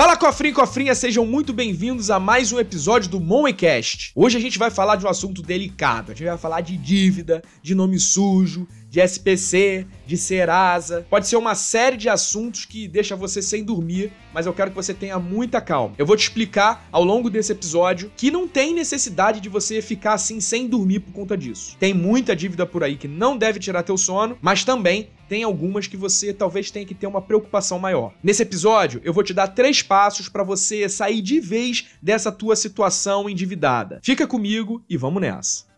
Fala cofrinho e cofrinha, sejam muito bem-vindos a mais um episódio do Moecast. Hoje a gente vai falar de um assunto delicado. A gente vai falar de dívida, de nome sujo, de SPC, de Serasa. Pode ser uma série de assuntos que deixa você sem dormir, mas eu quero que você tenha muita calma. Eu vou te explicar ao longo desse episódio que não tem necessidade de você ficar assim sem dormir por conta disso. Tem muita dívida por aí que não deve tirar teu sono, mas também tem algumas que você talvez tenha que ter uma preocupação maior. Nesse episódio, eu vou te dar três passos para você sair de vez dessa tua situação endividada. Fica comigo e vamos nessa.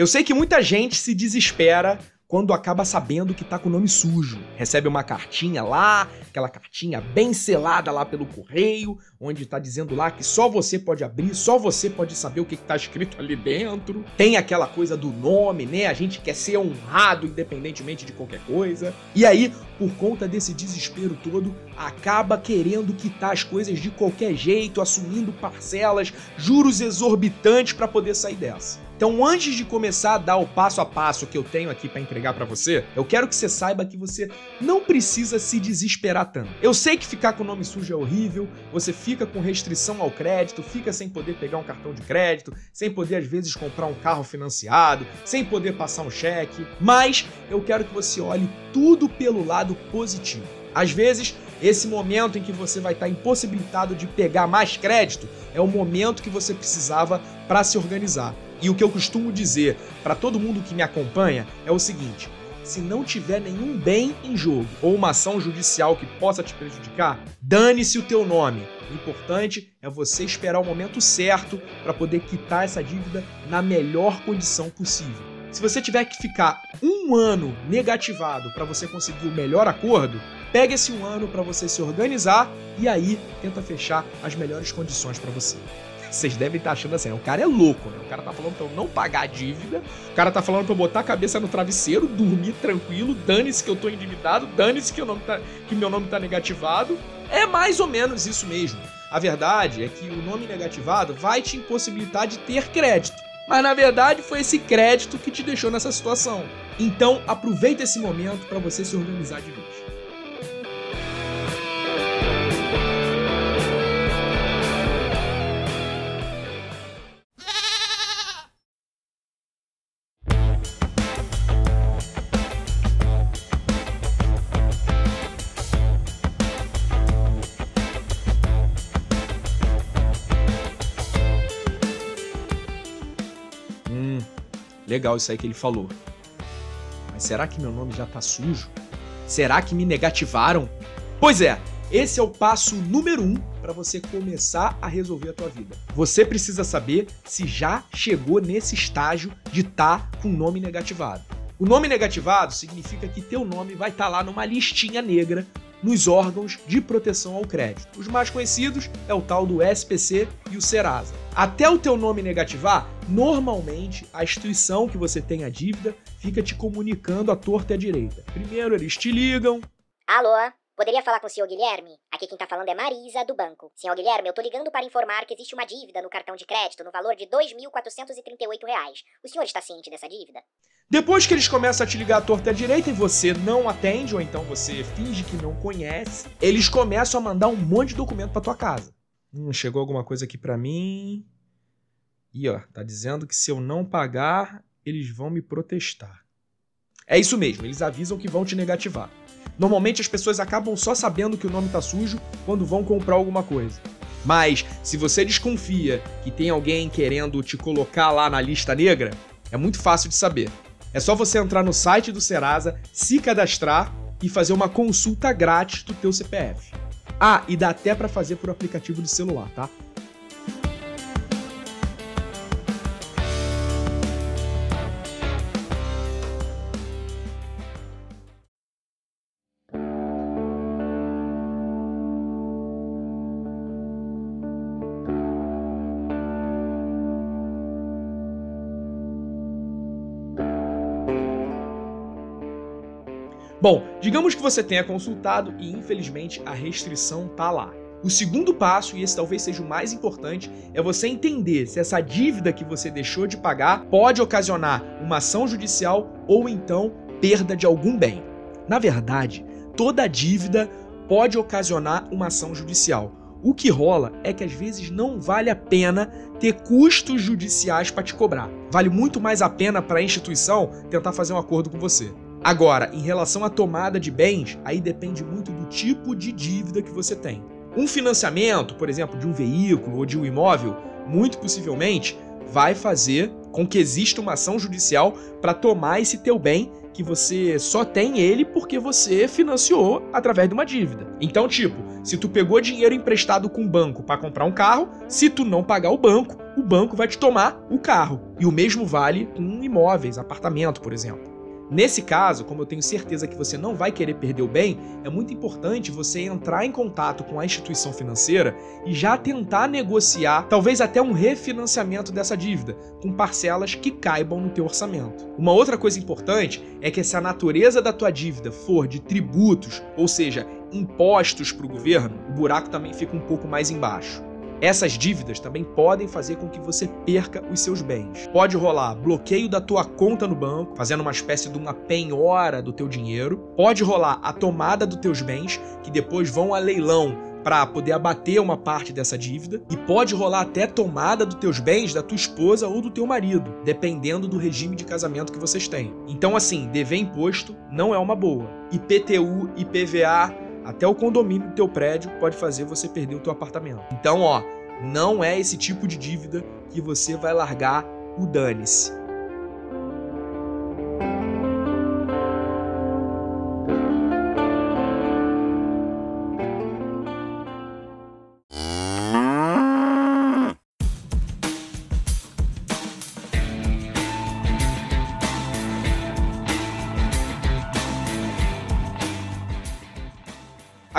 Eu sei que muita gente se desespera quando acaba sabendo que tá com o nome sujo. Recebe uma cartinha lá, aquela cartinha bem selada lá pelo correio, onde tá dizendo lá que só você pode abrir, só você pode saber o que, que tá escrito ali dentro. Tem aquela coisa do nome, né? A gente quer ser honrado independentemente de qualquer coisa. E aí, por conta desse desespero todo, acaba querendo quitar as coisas de qualquer jeito, assumindo parcelas, juros exorbitantes para poder sair dessa. Então, antes de começar a dar o passo a passo que eu tenho aqui para entregar para você, eu quero que você saiba que você não precisa se desesperar tanto. Eu sei que ficar com o nome sujo é horrível, você fica com restrição ao crédito, fica sem poder pegar um cartão de crédito, sem poder às vezes comprar um carro financiado, sem poder passar um cheque, mas eu quero que você olhe tudo pelo lado positivo. Às vezes, esse momento em que você vai estar impossibilitado de pegar mais crédito é o momento que você precisava para se organizar. E o que eu costumo dizer para todo mundo que me acompanha é o seguinte: se não tiver nenhum bem em jogo ou uma ação judicial que possa te prejudicar, dane-se o teu nome. O importante é você esperar o momento certo para poder quitar essa dívida na melhor condição possível. Se você tiver que ficar um ano negativado para você conseguir o melhor acordo, pega esse um ano para você se organizar e aí tenta fechar as melhores condições para você vocês devem estar achando assim, o cara é louco, né? O cara tá falando pra eu não pagar a dívida, o cara tá falando pra eu botar a cabeça no travesseiro, dormir tranquilo, dane-se que eu tô endividado, dane-se que, tá, que meu nome tá negativado. É mais ou menos isso mesmo. A verdade é que o nome negativado vai te impossibilitar de ter crédito. Mas na verdade foi esse crédito que te deixou nessa situação. Então aproveita esse momento para você se organizar de vez. Legal isso aí que ele falou. Mas será que meu nome já tá sujo? Será que me negativaram? Pois é, esse é o passo número um para você começar a resolver a tua vida. Você precisa saber se já chegou nesse estágio de estar tá com o nome negativado. O nome negativado significa que teu nome vai estar tá lá numa listinha negra nos órgãos de proteção ao crédito. Os mais conhecidos é o tal do SPC e o Serasa. Até o teu nome negativar, normalmente a instituição que você tem a dívida fica te comunicando à torta e à direita. Primeiro eles te ligam. Alô? Poderia falar com o senhor Guilherme? Aqui quem tá falando é Marisa, do banco. Senhor Guilherme, eu tô ligando para informar que existe uma dívida no cartão de crédito no valor de R$ 2.438. O senhor está ciente dessa dívida? Depois que eles começam a te ligar à torta à direita e você não atende, ou então você finge que não conhece, eles começam a mandar um monte de documento para tua casa. Hum, chegou alguma coisa aqui para mim. E ó, tá dizendo que se eu não pagar, eles vão me protestar. É isso mesmo, eles avisam que vão te negativar. Normalmente as pessoas acabam só sabendo que o nome tá sujo quando vão comprar alguma coisa. Mas se você desconfia que tem alguém querendo te colocar lá na lista negra, é muito fácil de saber. É só você entrar no site do Serasa, se cadastrar e fazer uma consulta grátis do teu CPF. Ah, e dá até para fazer por aplicativo de celular, tá? Bom, digamos que você tenha consultado e infelizmente a restrição tá lá. O segundo passo, e esse talvez seja o mais importante, é você entender se essa dívida que você deixou de pagar pode ocasionar uma ação judicial ou então perda de algum bem. Na verdade, toda dívida pode ocasionar uma ação judicial. O que rola é que às vezes não vale a pena ter custos judiciais para te cobrar. Vale muito mais a pena para a instituição tentar fazer um acordo com você. Agora, em relação à tomada de bens, aí depende muito do tipo de dívida que você tem. Um financiamento, por exemplo, de um veículo ou de um imóvel, muito possivelmente vai fazer com que exista uma ação judicial para tomar esse teu bem que você só tem ele porque você financiou através de uma dívida. Então, tipo, se tu pegou dinheiro emprestado com o banco para comprar um carro, se tu não pagar o banco, o banco vai te tomar o carro. E o mesmo vale com imóveis, apartamento, por exemplo. Nesse caso, como eu tenho certeza que você não vai querer perder o bem, é muito importante você entrar em contato com a instituição financeira e já tentar negociar, talvez até um refinanciamento dessa dívida, com parcelas que caibam no teu orçamento. Uma outra coisa importante é que se a natureza da tua dívida for de tributos, ou seja, impostos para o governo, o buraco também fica um pouco mais embaixo. Essas dívidas também podem fazer com que você perca os seus bens. Pode rolar bloqueio da tua conta no banco, fazendo uma espécie de uma penhora do teu dinheiro. Pode rolar a tomada dos teus bens, que depois vão a leilão para poder abater uma parte dessa dívida e pode rolar até tomada dos teus bens da tua esposa ou do teu marido, dependendo do regime de casamento que vocês têm. Então assim, dever imposto não é uma boa. IPTU, IPVA, até o condomínio do teu prédio pode fazer você perder o teu apartamento. Então, ó, não é esse tipo de dívida que você vai largar o dane-se.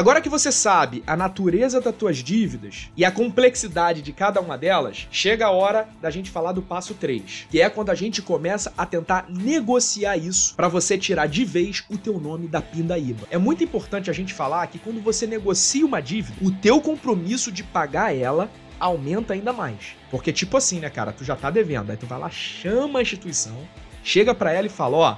Agora que você sabe a natureza das tuas dívidas e a complexidade de cada uma delas, chega a hora da gente falar do passo 3, que é quando a gente começa a tentar negociar isso para você tirar de vez o teu nome da pindaíba. É muito importante a gente falar que quando você negocia uma dívida, o teu compromisso de pagar ela aumenta ainda mais. Porque tipo assim, né, cara, tu já tá devendo, aí tu vai lá, chama a instituição, chega para ela e fala, ó,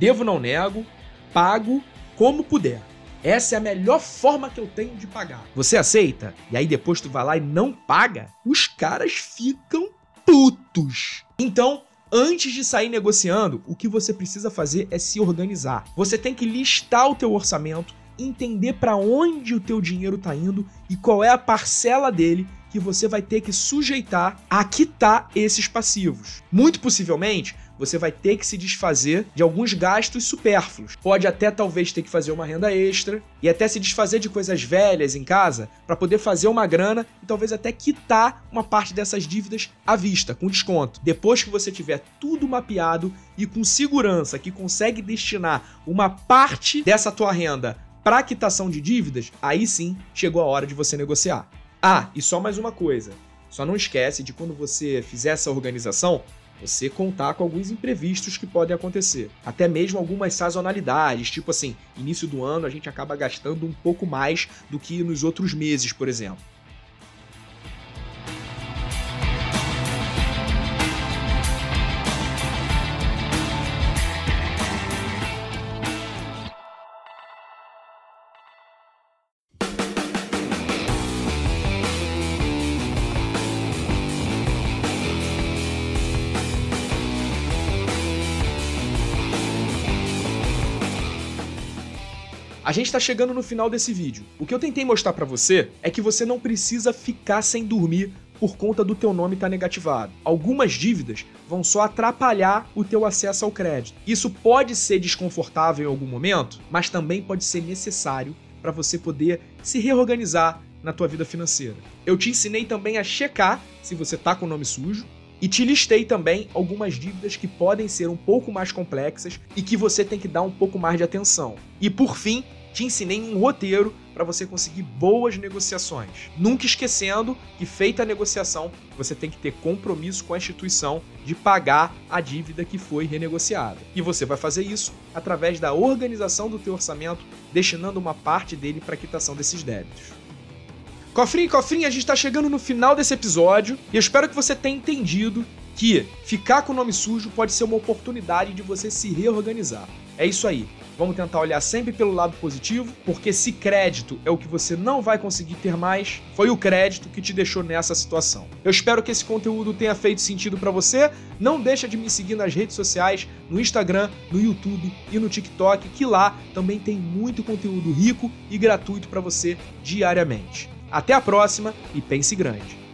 devo não nego, pago como puder. Essa é a melhor forma que eu tenho de pagar. Você aceita? E aí depois tu vai lá e não paga? Os caras ficam putos. Então, antes de sair negociando, o que você precisa fazer é se organizar. Você tem que listar o teu orçamento, entender para onde o teu dinheiro está indo e qual é a parcela dele que você vai ter que sujeitar a quitar esses passivos. Muito possivelmente, você vai ter que se desfazer de alguns gastos supérfluos. Pode até talvez ter que fazer uma renda extra e até se desfazer de coisas velhas em casa para poder fazer uma grana e talvez até quitar uma parte dessas dívidas à vista, com desconto. Depois que você tiver tudo mapeado e com segurança que consegue destinar uma parte dessa tua renda para quitação de dívidas, aí sim chegou a hora de você negociar. Ah, e só mais uma coisa. Só não esquece de quando você fizer essa organização, você contar com alguns imprevistos que podem acontecer. Até mesmo algumas sazonalidades, tipo assim, início do ano a gente acaba gastando um pouco mais do que nos outros meses, por exemplo. A gente tá chegando no final desse vídeo. O que eu tentei mostrar para você é que você não precisa ficar sem dormir por conta do teu nome estar tá negativado. Algumas dívidas vão só atrapalhar o teu acesso ao crédito. Isso pode ser desconfortável em algum momento, mas também pode ser necessário para você poder se reorganizar na tua vida financeira. Eu te ensinei também a checar se você tá com o nome sujo, e te listei também algumas dívidas que podem ser um pouco mais complexas e que você tem que dar um pouco mais de atenção. E por fim, te ensinei um roteiro para você conseguir boas negociações. Nunca esquecendo que feita a negociação, você tem que ter compromisso com a instituição de pagar a dívida que foi renegociada. E você vai fazer isso através da organização do teu orçamento, destinando uma parte dele para quitação desses débitos. Cofrinho cofrinho, a gente está chegando no final desse episódio e eu espero que você tenha entendido que ficar com o nome sujo pode ser uma oportunidade de você se reorganizar. É isso aí. Vamos tentar olhar sempre pelo lado positivo, porque se crédito é o que você não vai conseguir ter mais, foi o crédito que te deixou nessa situação. Eu espero que esse conteúdo tenha feito sentido para você. Não deixa de me seguir nas redes sociais, no Instagram, no YouTube e no TikTok, que lá também tem muito conteúdo rico e gratuito para você diariamente. Até a próxima e pense grande.